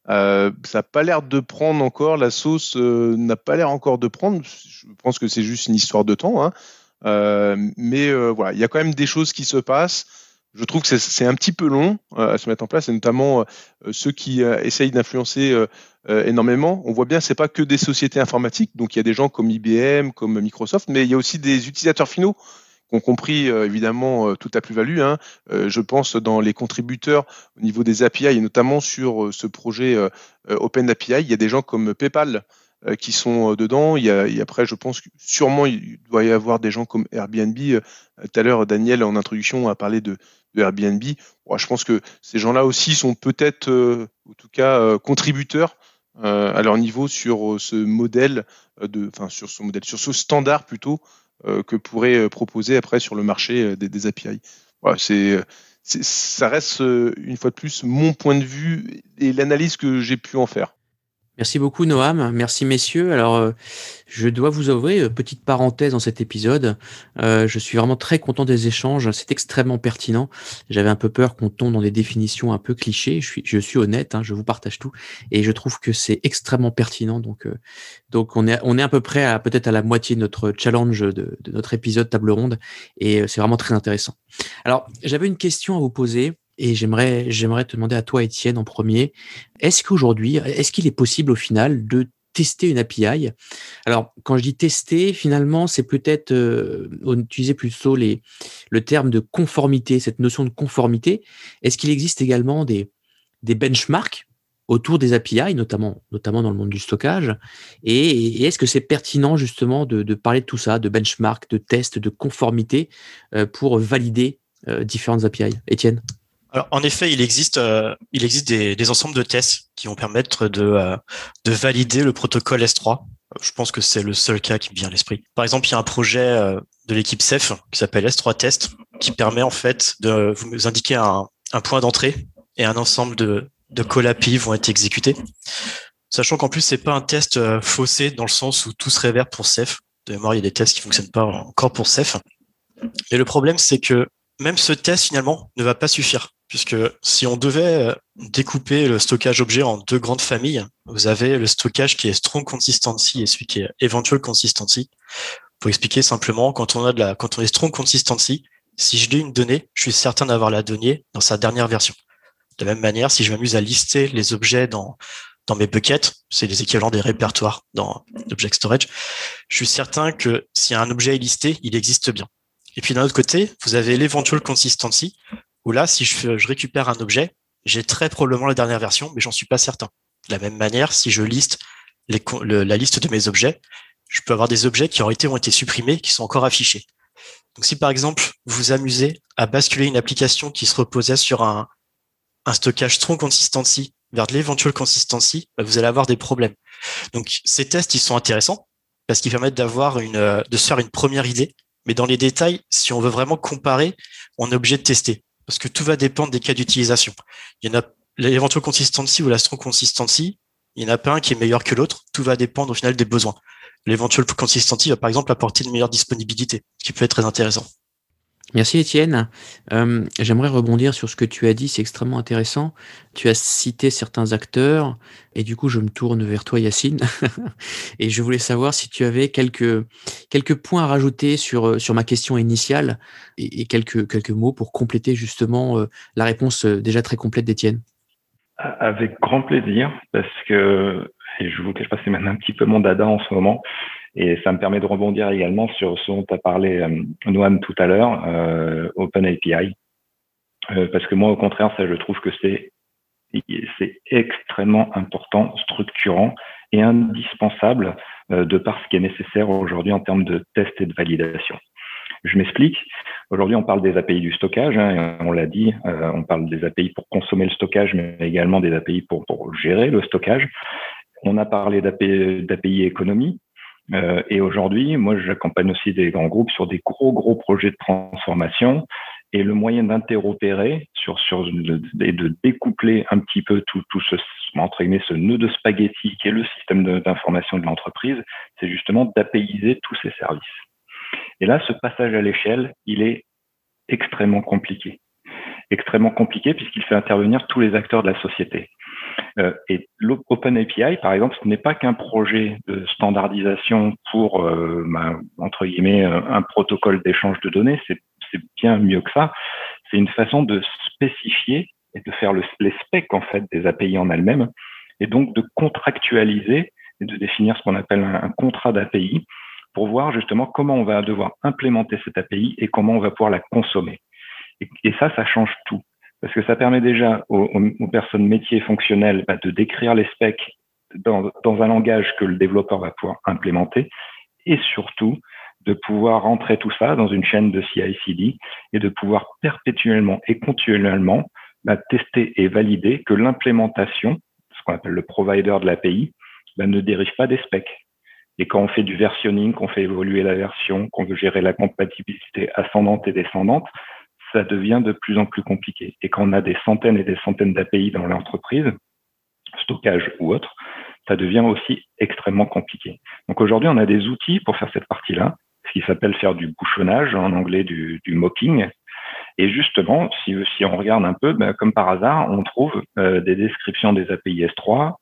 Euh, ça n'a pas l'air de prendre encore, la sauce euh, n'a pas l'air encore de prendre. Je pense que c'est juste une histoire de temps. Hein. Euh, mais voilà, il y a quand même des choses qui se passent je trouve que c'est un petit peu long euh, à se mettre en place, et notamment euh, ceux qui euh, essayent d'influencer énormément. On voit bien, c'est pas que des sociétés informatiques, donc il y a des gens comme IBM, comme Microsoft, mais il y a aussi des utilisateurs finaux qui ont compris évidemment toute la plus-value. Hein. je pense dans les contributeurs au niveau des API et notamment sur ce projet Open API, il y a des gens comme PayPal euh, qui sont euh, dedans. Il y, a, a après, je pense que sûrement il doit y avoir des gens comme Airbnb. Euh, tout à l'heure, Daniel en introduction a parlé de, de Airbnb. Je pense que ces gens-là aussi sont peut-être, en tout cas, contributeurs à leur niveau sur ce modèle de, enfin sur ce modèle, sur ce standard plutôt que pourrait proposer après sur le marché des, des API. Voilà, c'est ça reste une fois de plus mon point de vue et l'analyse que j'ai pu en faire. Merci beaucoup Noam, merci messieurs. Alors euh, je dois vous avouer, euh, petite parenthèse dans cet épisode, euh, je suis vraiment très content des échanges, c'est extrêmement pertinent. J'avais un peu peur qu'on tombe dans des définitions un peu clichés, je suis, je suis honnête, hein, je vous partage tout, et je trouve que c'est extrêmement pertinent. Donc, donc on, est, on est à peu près à peut-être à la moitié de notre challenge de, de notre épisode table ronde, et c'est vraiment très intéressant. Alors j'avais une question à vous poser. Et j'aimerais, j'aimerais te demander à toi, Étienne, en premier, est-ce qu'aujourd'hui, est-ce qu'il est possible au final de tester une API Alors, quand je dis tester, finalement, c'est peut-être euh, utiliser plutôt les, le terme de conformité, cette notion de conformité. Est-ce qu'il existe également des, des benchmarks autour des API, notamment, notamment dans le monde du stockage? Et, est-ce que c'est pertinent justement de, de, parler de tout ça, de benchmark, de tests, de conformité euh, pour valider euh, différentes API Étienne? En effet, il existe, euh, des, ensembles de tests qui vont permettre de, euh, de valider le protocole S3. Je pense que c'est le seul cas qui me vient à l'esprit. Par exemple, il y a un projet euh, de l'équipe CEF qui s'appelle S3 Test, qui permet en fait de vous indiquer un, point d'entrée et un ensemble de, de call API vont être exécutés. Sachant qu'en plus, c'est pas un test faussé dans le sens où tout se révère pour CEF. De mémoire, il y a des tests qui fonctionnent pas encore pour CEF. Et le problème, c'est que même ce test finalement ne va pas suffire puisque si on devait euh, découper le stockage objet en deux grandes familles, vous avez le stockage qui est strong consistency et celui qui est eventual consistency. Pour expliquer simplement, quand on a de la, quand on est strong consistency, si je lis une donnée, je suis certain d'avoir la donnée dans sa dernière version. De la même manière, si je m'amuse à lister les objets dans, dans mes buckets, c'est les équivalents des répertoires dans Object Storage, je suis certain que si un objet est listé, il existe bien. Et puis d'un autre côté, vous avez l'eventual consistency, là, si je, récupère un objet, j'ai très probablement la dernière version, mais j'en suis pas certain. De la même manière, si je liste la liste de mes objets, je peux avoir des objets qui ont été, ont été supprimés, qui sont encore affichés. Donc si par exemple, vous vous amusez à basculer une application qui se reposait sur un, stockage strong consistency vers de l'eventual consistency, bah, vous allez avoir des problèmes. Donc ces tests, ils sont intéressants parce qu'ils permettent d'avoir une, de se faire une première idée. Mais dans les détails, si on veut vraiment comparer, on est obligé de tester parce que tout va dépendre des cas d'utilisation. Il y en a l'éventuelle consistency ou la strong consistency, il n'y en a pas un qui est meilleur que l'autre, tout va dépendre au final des besoins. L'éventuelle consistency va par exemple apporter une meilleure disponibilité, ce qui peut être très intéressant. Merci Étienne. Euh, J'aimerais rebondir sur ce que tu as dit, c'est extrêmement intéressant. Tu as cité certains acteurs et du coup je me tourne vers toi Yacine et je voulais savoir si tu avais quelques, quelques points à rajouter sur, euh, sur ma question initiale et, quelques, quelques mots pour compléter justement euh, la réponse déjà très complète d'Étienne. Avec grand plaisir parce que, je vous cache pas, c'est même un petit peu mon dada en ce moment. Et ça me permet de rebondir également sur ce dont as parlé, euh, Noam, tout à l'heure, euh, OpenAPI. Euh, parce que moi, au contraire, ça, je trouve que c'est c'est extrêmement important, structurant et indispensable euh, de par ce qui est nécessaire aujourd'hui en termes de test et de validation. Je m'explique. Aujourd'hui, on parle des API du stockage, hein, on l'a dit, euh, on parle des API pour consommer le stockage, mais également des API pour, pour gérer le stockage. On a parlé d'API économie, euh, et aujourd'hui, moi, j'accompagne aussi des grands groupes sur des gros, gros projets de transformation. Et le moyen d'interopérer sur, sur et de découpler un petit peu tout, tout ce, entre guillemets, ce nœud de spaghetti qui est le système d'information de, l'entreprise, c'est justement d'appayiser tous ces services. Et là, ce passage à l'échelle, il est extrêmement compliqué. Extrêmement compliqué puisqu'il fait intervenir tous les acteurs de la société. Euh, et l'OpenAPI, par exemple, ce n'est pas qu'un projet de standardisation pour, euh, ben, entre guillemets, euh, un protocole d'échange de données. C'est bien mieux que ça. C'est une façon de spécifier et de faire le, les specs en fait des API en elles-mêmes, et donc de contractualiser et de définir ce qu'on appelle un, contrat d'API pour voir justement comment on va devoir implémenter cette API et comment on va pouvoir la consommer. et ça, ça change tout parce que ça permet déjà aux, personnes métiers fonctionnelles bah, de décrire les specs dans, dans, un langage que le développeur va pouvoir implémenter et surtout de pouvoir rentrer tout ça dans une chaîne de CI/CD et de pouvoir perpétuellement et continuellement bah, tester et valider que l'implémentation, ce qu'on appelle le provider de l'API, bah, ne dérive pas des specs. Et quand on fait du versionning, qu'on fait évoluer la version, qu'on veut gérer la compatibilité ascendante et descendante, ça devient de plus en plus compliqué. Et quand on a des centaines et des centaines d'API dans l'entreprise, stockage ou autre, ça devient aussi extrêmement compliqué. Donc aujourd'hui, on a des outils pour faire cette partie-là, ce qui s'appelle faire du bouchonnage, en anglais du, mocking. Et justement, si, on regarde un peu, ben, comme par hasard, on trouve euh, des descriptions des API S3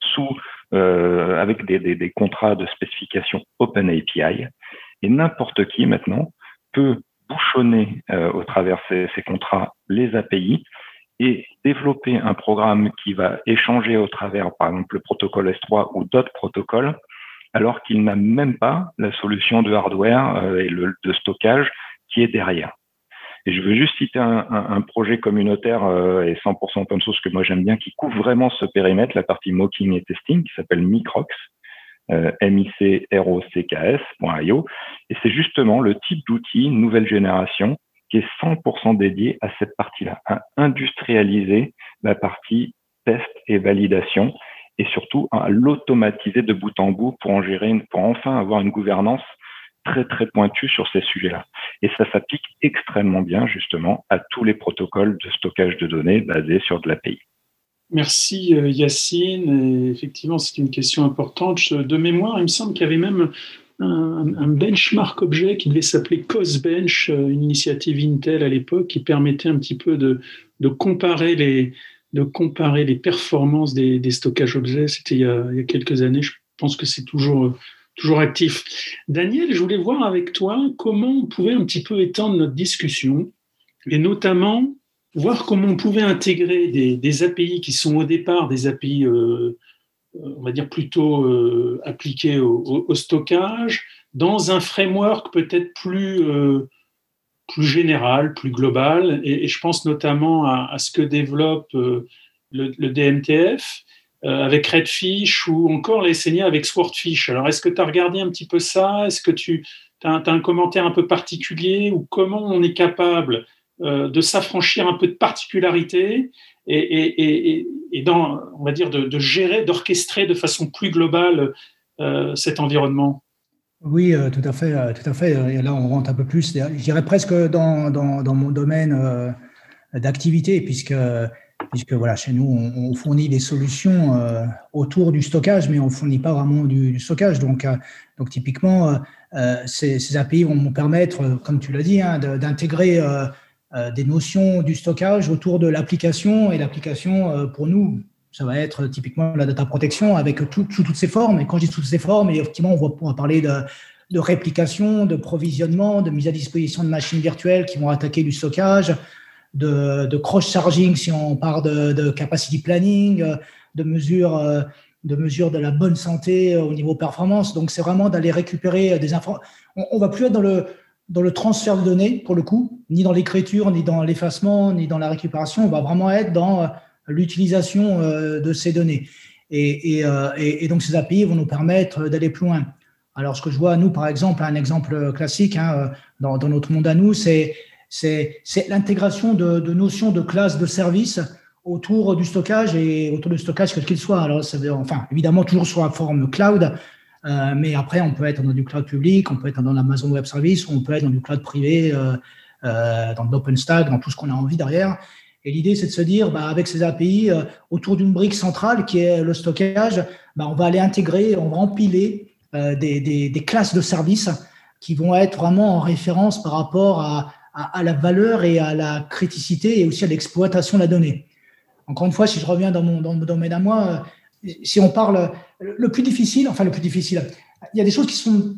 sous, euh, avec des, des, des, contrats de spécification Open API. Et n'importe qui maintenant peut bouchonner euh, au travers ces, ces contrats les API et développer un programme qui va échanger au travers, par exemple, le protocole S3 ou d'autres protocoles, alors qu'il n'a même pas la solution de hardware euh, et le, de stockage qui est derrière. Et je veux juste citer un projet communautaire euh, et 100% open source que moi j'aime bien, qui couvre vraiment ce périmètre, la partie mocking et testing, qui s'appelle Microx, euh, microcks.io. Et c'est justement le type d'outil nouvelle génération qui est 100% dédié à cette partie-là, à industrialiser la partie test et validation et surtout à l'automatiser de bout en bout pour en gérer, pour enfin avoir une gouvernance très très pointue sur ces sujets-là. Et ça s'applique extrêmement bien justement à tous les protocoles de stockage de données basés sur de l'API. Merci euh, Yacine. Effectivement, c'est une question importante. De mémoire, il me semble qu'il y avait même un, benchmark objet qui devait s'appeler COSBench, euh, une initiative Intel à l'époque qui permettait un petit peu de, comparer, les, performances des, stockages objets. C'était il, il, y a quelques années. Je pense que c'est toujours, toujours actif. Daniel, je voulais voir avec toi comment on pouvait un petit peu étendre notre discussion et notamment voir comment on pouvait intégrer des, API qui sont au départ des API euh, on va dire plutôt euh, appliqué au, stockage, dans un framework peut-être plus, euh, plus général, plus global. Et, je pense notamment à, ce que développe euh, le, DMTF euh, avec Redfish ou encore les SNIA avec Swordfish. Alors, est-ce que tu as regardé un petit peu ça? Est-ce que tu as, as, un commentaire un peu particulier? Ou comment on est capable euh, de s'affranchir un peu de particularité et, et, et, et dans, on va dire, de, gérer, d'orchestrer de façon plus globale euh, cet environnement oui, euh, tout à fait, euh, tout à fait. Et là, on rentre un peu plus, je dirais presque dans, dans, dans mon domaine euh, d'activité, puisque, puisque voilà, chez nous, on, fournit des solutions euh, autour du stockage, mais on ne fournit pas vraiment du, stockage. Donc, euh, donc typiquement, ces, API vont nous permettre, comme tu l'as dit, hein, d'intégrer euh, des notions du stockage autour de l'application. Et l'application, euh, pour nous, ça va être typiquement la data protection avec tout, sous toutes ses formes. Et quand je dis toutes ces formes, effectivement, on va, on va parler de, de, réplication, de provisionnement, de mise à disposition de machines virtuelles qui vont attaquer du stockage, de, de cross-charging si on part de, de, capacity planning, de mesures de mesure de la bonne santé au niveau performance. Donc, c'est vraiment d'aller récupérer des informations. On, ne va plus être dans le, dans le transfert de données, pour le coup, ni dans l'écriture, ni dans l'effacement, ni dans la récupération. On va vraiment être dans euh, l'utilisation euh, de ces données. Et, euh, donc, ces API vont nous permettre d'aller plus loin. Alors, ce que je vois, nous, par exemple, un exemple classique hein, dans, notre monde à nous, c'est l'intégration de, de, notions de classes de services autour du stockage et autour du stockage quel qu'il soit. Alors, ça veut, enfin, évidemment, toujours sur la forme cloud, euh, mais après, on peut être dans du cloud public, on peut être dans l'Amazon Web Service, on peut être dans du cloud privé, euh, euh, dans l'OpenStack, dans tout ce qu'on a envie derrière. Et l'idée, c'est de se dire, bah, avec ces API, autour d'une brique centrale qui est le stockage, bah, on va aller intégrer, on va empiler des, classes de services qui vont être vraiment en référence par rapport à, la valeur et à la criticité et aussi à l'exploitation de la donnée. Encore une fois, si je reviens dans mon, dans mon domaine à moi, si on parle le plus difficile, enfin le plus difficile, il y a des choses qui sont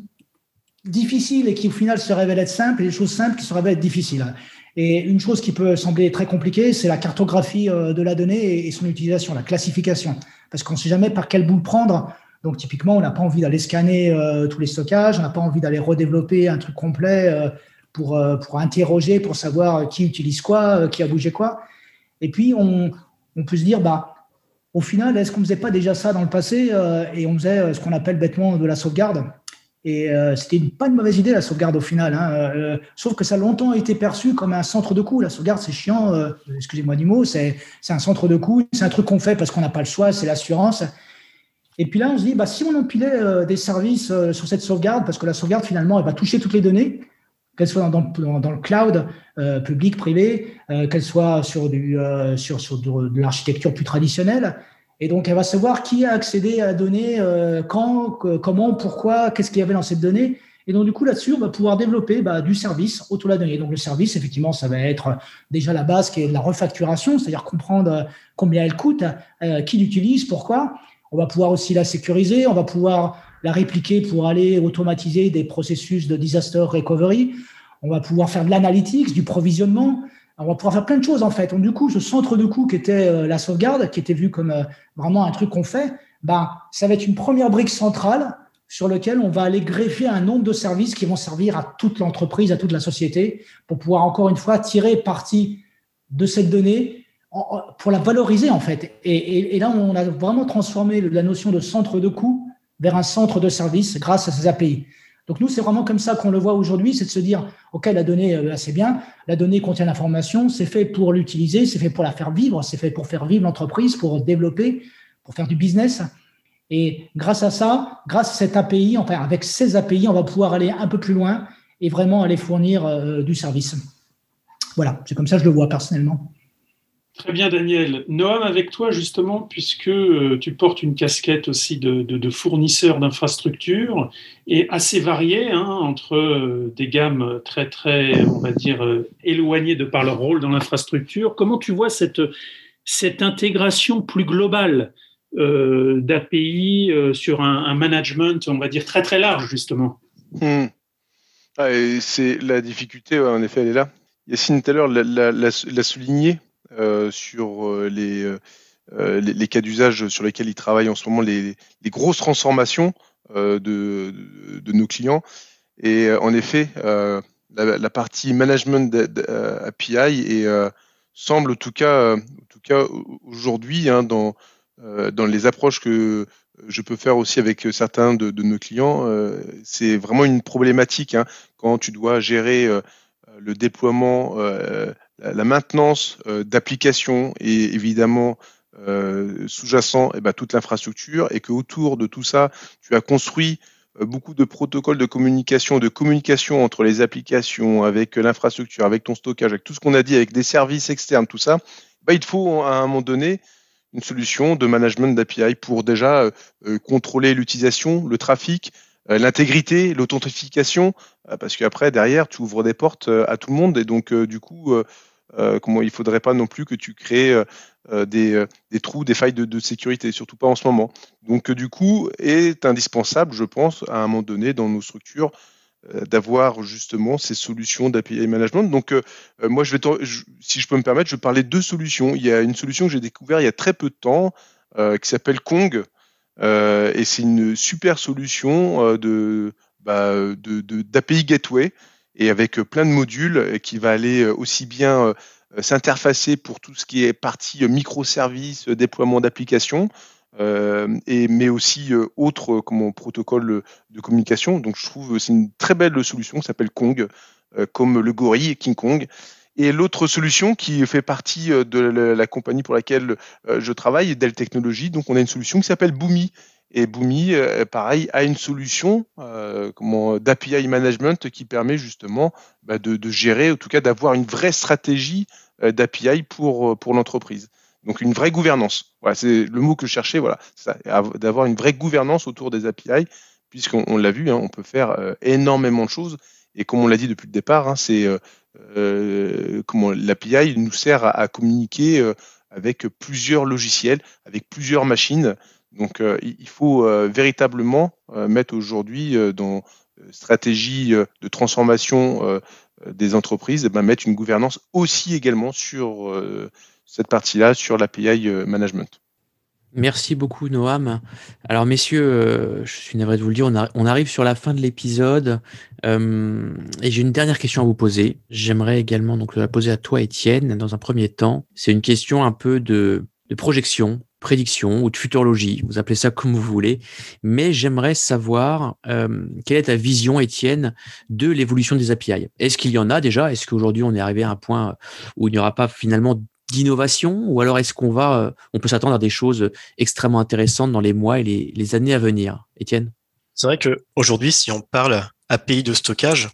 difficiles et qui au final se révèlent être simples et des choses simples qui se révèlent être difficiles. Et une chose qui peut sembler très compliquée, c'est la cartographie euh, de la donnée et son utilisation, la classification. Parce qu'on ne sait jamais par quel bout prendre. Donc typiquement, on n'a pas envie d'aller scanner euh, tous les stockages, on n'a pas envie d'aller redévelopper un truc complet euh, pour, pour interroger, pour savoir qui utilise quoi, qui a bougé quoi. Et puis, on, on peut se dire, bah, au final, est-ce qu'on ne faisait pas déjà ça dans le passé euh, et on faisait euh, ce qu'on appelle bêtement de la sauvegarde? Et euh, c'était pas une mauvaise idée la sauvegarde au final, hein, sauf que ça a longtemps été perçu comme un centre de coût. La sauvegarde, c'est chiant, excusez-moi du mot, c'est un centre de coût, c'est un truc qu'on fait parce qu'on n'a pas le choix, c'est l'assurance. Et puis là, on se dit, bah, si on empilait des services sur cette sauvegarde, parce que la sauvegarde, finalement, elle va toucher toutes les données, qu'elle soit dans, le cloud, euh, public, privé, euh, qu'elle soit sur, du, euh, sur, sur de, de l'architecture plus traditionnelle, Et donc, elle va savoir qui a accédé à la donnée, quand, comment, pourquoi, qu'est-ce qu'il y avait dans cette donnée. Et donc, du coup, là-dessus, on va pouvoir développer bah, du service autour de la donnée. Donc, le service, effectivement, ça va être déjà la base qui est la refacturation, c'est-à-dire comprendre combien elle coûte, qui l'utilise, pourquoi. On va pouvoir aussi la sécuriser, on va pouvoir la répliquer pour aller automatiser des processus de disaster recovery. On va pouvoir faire de l'analytics, du provisionnement. On va pouvoir faire plein de choses en fait. Donc, du coup, ce centre de coût qui était euh, la sauvegarde, qui était vu comme euh, vraiment un truc qu'on fait, ben, ça va être une première brique centrale sur laquelle on va aller greffer un nombre de services qui vont servir à toute l'entreprise, à toute la société, pour pouvoir encore une fois tirer parti de cette donnée pour la valoriser en fait. Et, et là, on a vraiment transformé la notion de centre de coût vers un centre de service grâce à ces API. Donc nous, c'est vraiment comme ça qu'on le voit aujourd'hui, c'est de se dire, OK, la donnée, euh, c'est bien, la donnée contient l'information, c'est fait pour l'utiliser, c'est fait pour la faire vivre, c'est fait pour faire vivre l'entreprise, pour développer, pour faire du business. Et grâce à ça, grâce à cette API, enfin avec ces API, on va pouvoir aller un peu plus loin et vraiment aller fournir euh, du service. Voilà, c'est comme ça que je le vois personnellement. Très bien, Daniel. Noam, avec toi, justement, puisque euh, tu portes une casquette aussi de, fournisseur d'infrastructures et assez variée, hein, entre euh, des gammes très, très, on va dire, euh, éloignées de par leur rôle dans l'infrastructure. Comment tu vois cette, cette intégration plus globale d'API sur un, management, on va dire, très, très large, justement? Hmm. ah, C'est la difficulté, en effet, elle est là. Yacine, tout à l'heure, l'a souligné sur euh, euh, les, les, cas d'usage sur lesquels ils travaillent en ce moment, les, grosses transformations de, de, nos clients. Et en effet, la, partie management API et semble en tout cas, cas aujourd'hui hein, dans, dans les approches que je peux faire aussi avec certains de, de nos clients, c'est vraiment une problématique hein, quand tu dois gérer le déploiement, la maintenance euh, d'applications et évidemment euh, sous-jacent eh ben, toute l'infrastructure et que autour de tout ça, tu as construit euh, beaucoup de protocoles de communication, de communication entre les applications, avec l'infrastructure, avec ton stockage, avec tout ce qu'on a dit, avec des services externes, tout ça, bah, il te faut à un moment donné une solution de management d'API pour déjà contrôler l'utilisation, le trafic, l'intégrité, l'authentification, parce qu'après, derrière, tu ouvres des portes à tout le monde et donc, du coup, euh, comment il faudrait pas non plus que tu crées euh, euh, des, des, trous, des failles de, sécurité, surtout pas en ce moment. Donc du coup, est indispensable, je pense, à un moment donné dans nos structures, d'avoir justement ces solutions d'API management. Donc, moi, si je peux me permettre, je vais parler de deux solutions. Il y a une solution que j'ai découverte il y a très peu de temps qui s'appelle Kong. et c'est une super solution bah, de, d'API Gateway et avec euh, plein de modules euh, qui va aller euh, aussi bien s'interfacer pour tout ce qui est partie microservices, déploiement d'applications, et, mais aussi autres comme protocole de communication. Donc je trouve c'est une très belle solution qui s'appelle Kong, comme le gorille King Kong. Et l'autre solution qui fait partie de la, compagnie pour laquelle je travaille, Dell Technologies, donc on a une solution qui s'appelle Boomi et Boomi, euh, pareil, a une solution euh, d'API management qui permet justement bah, de, gérer, en tout cas d'avoir une vraie stratégie euh, d'API pour, pour l'entreprise. Donc une vraie gouvernance. Voilà, c'est le mot que je cherchais, voilà, d'avoir une vraie gouvernance autour des API, puisqu'on l'a vu, hein, on peut faire énormément de choses. Et comme on l'a dit depuis le départ, hein, c'est comment l'API nous sert à communiquer avec plusieurs logiciels, avec plusieurs machines. Donc euh, il faut euh, véritablement euh, mettre aujourd'hui dans stratégie de transformation des entreprises, eh ben, mettre une gouvernance aussi également sur cette partie-là, sur l'API management. Merci beaucoup Noam. Alors messieurs, je suis navré de vous le dire, on, arrive sur la fin de l'épisode et j'ai une dernière question à vous poser. J'aimerais également donc la poser à toi Étienne dans un premier temps. C'est une question un peu de, de projection prédiction ou de futurologie, vous appelez ça comme vous voulez, mais j'aimerais savoir euh, quelle est ta vision, Étienne, de l'évolution des API. Est-ce qu'il y en a déjà? Est-ce qu'aujourd'hui on est arrivé à un point où il n'y aura pas finalement d'innovation ou alors est-ce qu'on va, euh, on peut s'attendre à des choses extrêmement intéressantes dans les mois et les, années à venir? Étienne? C'est vrai qu'aujourd'hui, si on parle API de stockage,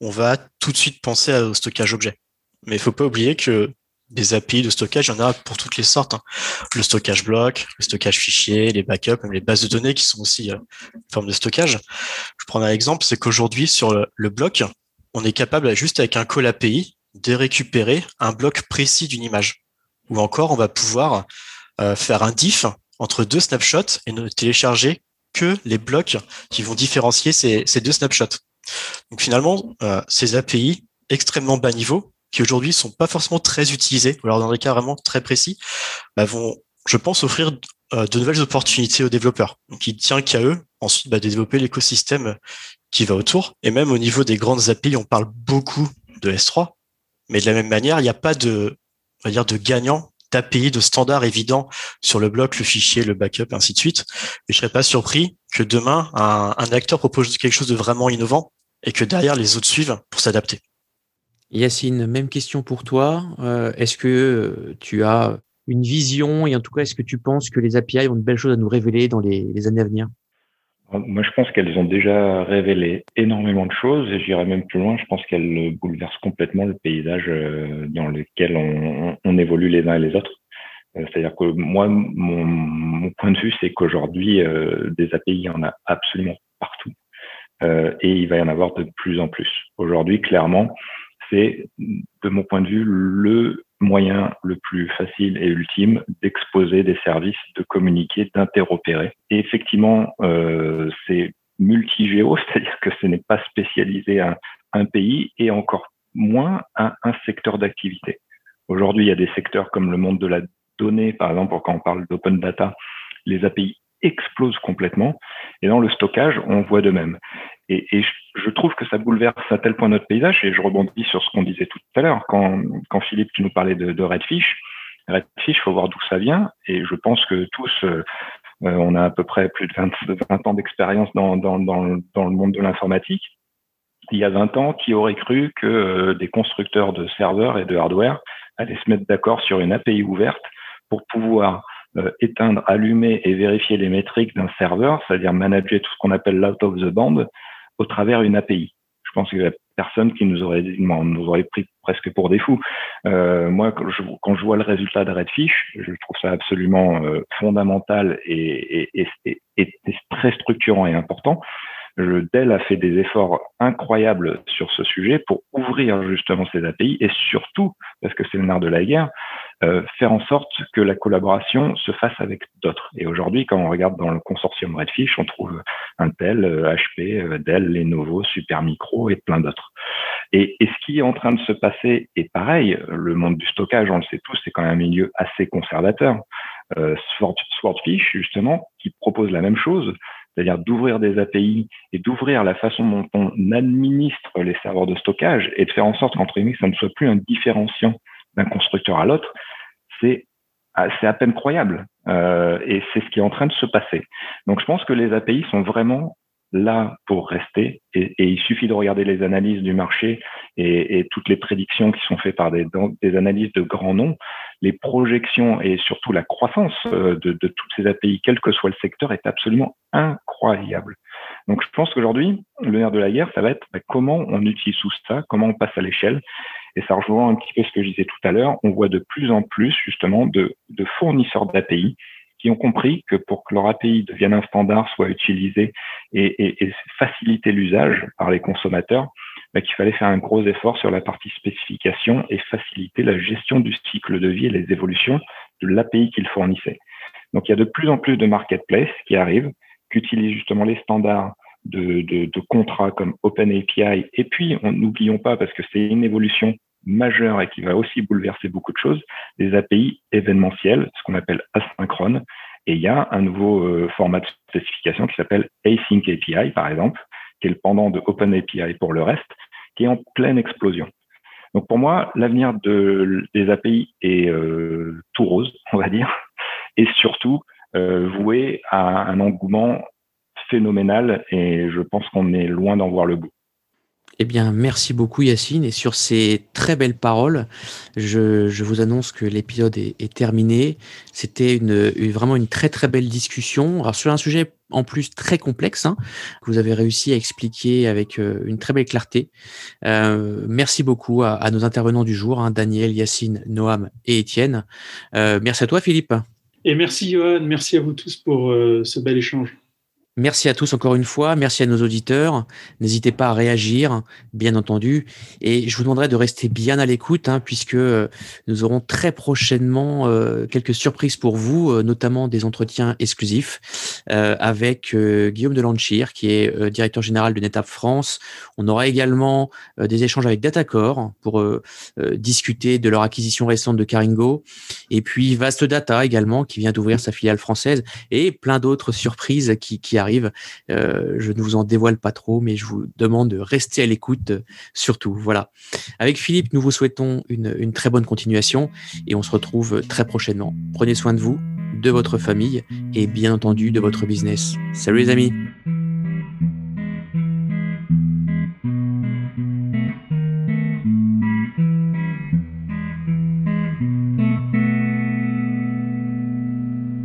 on va tout de suite penser au stockage objet. Mais il faut pas oublier que des API de stockage, il y en a pour toutes les sortes. Hein. Le stockage bloc, le stockage fichier, les backups, les bases de données qui sont aussi euh, une forme de stockage. Je prends un exemple, c'est qu'aujourd'hui, sur le, bloc, on est capable, juste avec un call API, de récupérer un bloc précis d'une image. Ou encore, on va pouvoir euh, faire un diff entre deux snapshots et ne télécharger que les blocs qui vont différencier ces, deux snapshots. Donc finalement, euh, ces API extrêmement bas niveau, qui aujourd'hui sont pas forcément très utilisés, ou alors dans des cas vraiment très précis, bah, vont, je pense, offrir euh, de nouvelles opportunités aux développeurs. Donc il tient qu'à eux ensuite bah, de développer l'écosystème qui va autour. Et même au niveau des grandes API, on parle beaucoup de S3, mais de la même manière, il n'y a pas de, on va dire, de gagnant d'API de standard évident sur le bloc, le fichier, le backup, ainsi de suite. Et je serais pas surpris que demain, un, acteur propose quelque chose de vraiment innovant et que derrière, les autres suivent pour s'adapter. Yacine, même question pour toi. Euh, est-ce que tu as une vision et en tout cas, est-ce que tu penses que les API ont de belles choses à nous révéler dans les, années à venir? Moi, je pense qu'elles ont déjà révélé énormément de choses et j'irai même plus loin. Je pense qu'elles bouleversent complètement le paysage euh, dans lequel on, évolue les uns et les autres. C'est-à-dire que moi, mon, point de vue, c'est qu'aujourd'hui, des API, il y en a absolument partout. et il va y en avoir de plus en plus. Aujourd'hui, clairement, c'est, de mon point de vue, le moyen le plus facile et ultime d'exposer des services, de communiquer, d'interopérer. Et effectivement, euh, c'est multigéo, c'est-à-dire que ce n'est pas spécialisé à un pays et encore moins à un secteur d'activité. Aujourd'hui, il y a des secteurs comme le monde de la donnée, par exemple, quand on parle d'open data, les API explosent complètement. Et dans le stockage, on voit de même. Et, je, trouve que ça bouleverse à tel point notre paysage, et je rebondis sur ce qu'on disait tout à l'heure, quand, quand Philippe, tu nous parlais de, Redfish, Redfish, il faut voir d'où ça vient, et je pense que tous, euh, euh, on a à peu près plus de 20, 20 ans d'expérience dans, dans, dans, le monde de l'informatique. Il y a 20 ans, qui aurait cru que euh, des constructeurs de serveurs et de hardware allaient se mettre d'accord sur une API ouverte pour pouvoir éteindre, allumer et vérifier les métriques d'un serveur, c'est-à-dire manager tout ce qu'on appelle l'out of the band au travers une API. Je pense qu'il y a personne qui nous aurait dit, nous aurait pris presque pour des fous. Euh, moi, quand je, quand je, vois le résultat de Redfish, je trouve ça absolument euh, fondamental et, et, et, et, très structurant et important. Dell a fait des efforts incroyables sur ce sujet pour ouvrir justement ces API et surtout, parce que c'est le nerf de la guerre, euh, faire en sorte que la collaboration se fasse avec d'autres. Et aujourd'hui, quand on regarde dans le consortium Redfish, on trouve Intel, HP, euh, Dell, Lenovo, Supermicro et plein d'autres. Et, et, ce qui est en train de se passer est pareil. Le monde du stockage, on le sait tous, c'est quand même un milieu assez conservateur. Euh, Swordfish, justement, qui propose la même chose, c'est-à-dire d'ouvrir des API et d'ouvrir la façon dont on administre les serveurs de stockage et de faire en sorte qu'entre guillemets, ça ne soit plus un différenciant d'un constructeur à l'autre, c'est c'est à peine croyable euh, et c'est ce qui est en train de se passer. Donc je pense que les API sont vraiment là pour rester et, et il suffit de regarder les analyses du marché et, et toutes les prédictions qui sont faites par des, des, analyses de grands noms, les projections et surtout la croissance euh, de, de toutes ces API, quel que soit le secteur, est absolument incroyable. Donc je pense qu'aujourd'hui, le nerf de la guerre, ça va être bah, comment on utilise tout ça, comment on passe à l'échelle. Et ça rejoint un petit peu ce que je disais tout à l'heure. On voit de plus en plus justement de, de fournisseurs d'API qui ont compris que pour que leur API devienne un standard, soit utilisé et, faciliter l'usage par les consommateurs, bah, qu'il fallait faire un gros effort sur la partie spécification et faciliter la gestion du cycle de vie et les évolutions de l'API qu'ils fournissaient. Donc il y a de plus en plus de marketplaces qui arrivent, qui utilisent justement les standards de contrats comme OpenAPI. Et puis, n'oublions pas, parce que c'est une évolution majeure et qui va aussi bouleverser beaucoup de choses, des API événementiels, ce qu'on appelle asynchrone. Et il y a un nouveau euh, format de spécification qui s'appelle Async API, par exemple, qui est le pendant de OpenAPI pour le reste, qui est en pleine explosion. Donc pour moi, l'avenir de, des API est euh, tout rose, on va dire, et surtout euh, voué à un engouement phénoménal et je pense qu'on est loin d'en voir le bout. Eh bien, merci beaucoup Yacine. Et sur ces très belles paroles, je, vous annonce que l'épisode est, terminé. C'était vraiment une très très belle discussion. Alors sur un sujet en plus très complexe, hein, que vous avez réussi à expliquer avec euh, une très belle clarté. Euh, merci beaucoup à, nos intervenants du jour, hein, Daniel, Yacine, Noam et Étienne. Euh, merci à toi Philippe. Et merci Johan, merci à vous tous pour ce bel échange. Merci à tous encore une fois. Merci à nos auditeurs. N'hésitez pas à réagir, bien entendu. Et je vous demanderai de rester bien à l'écoute, hein, puisque euh, nous aurons très prochainement euh, quelques surprises pour vous, euh, notamment des entretiens exclusifs avec Guillaume Delanchir, qui est directeur général de NetApp France. On aura également des échanges avec Datacore pour discuter de leur acquisition récente de Caringo. Et puis Vast Data également, qui vient d'ouvrir sa filiale française, et plein d'autres surprises qui, qui arrive. Euh, je ne vous en dévoile pas trop, mais je vous demande de rester à l'écoute surtout. Voilà. Avec Philippe, nous vous souhaitons une, une très bonne continuation et on se retrouve très prochainement. Prenez soin de vous, de votre famille et bien entendu de votre business. Salut les amis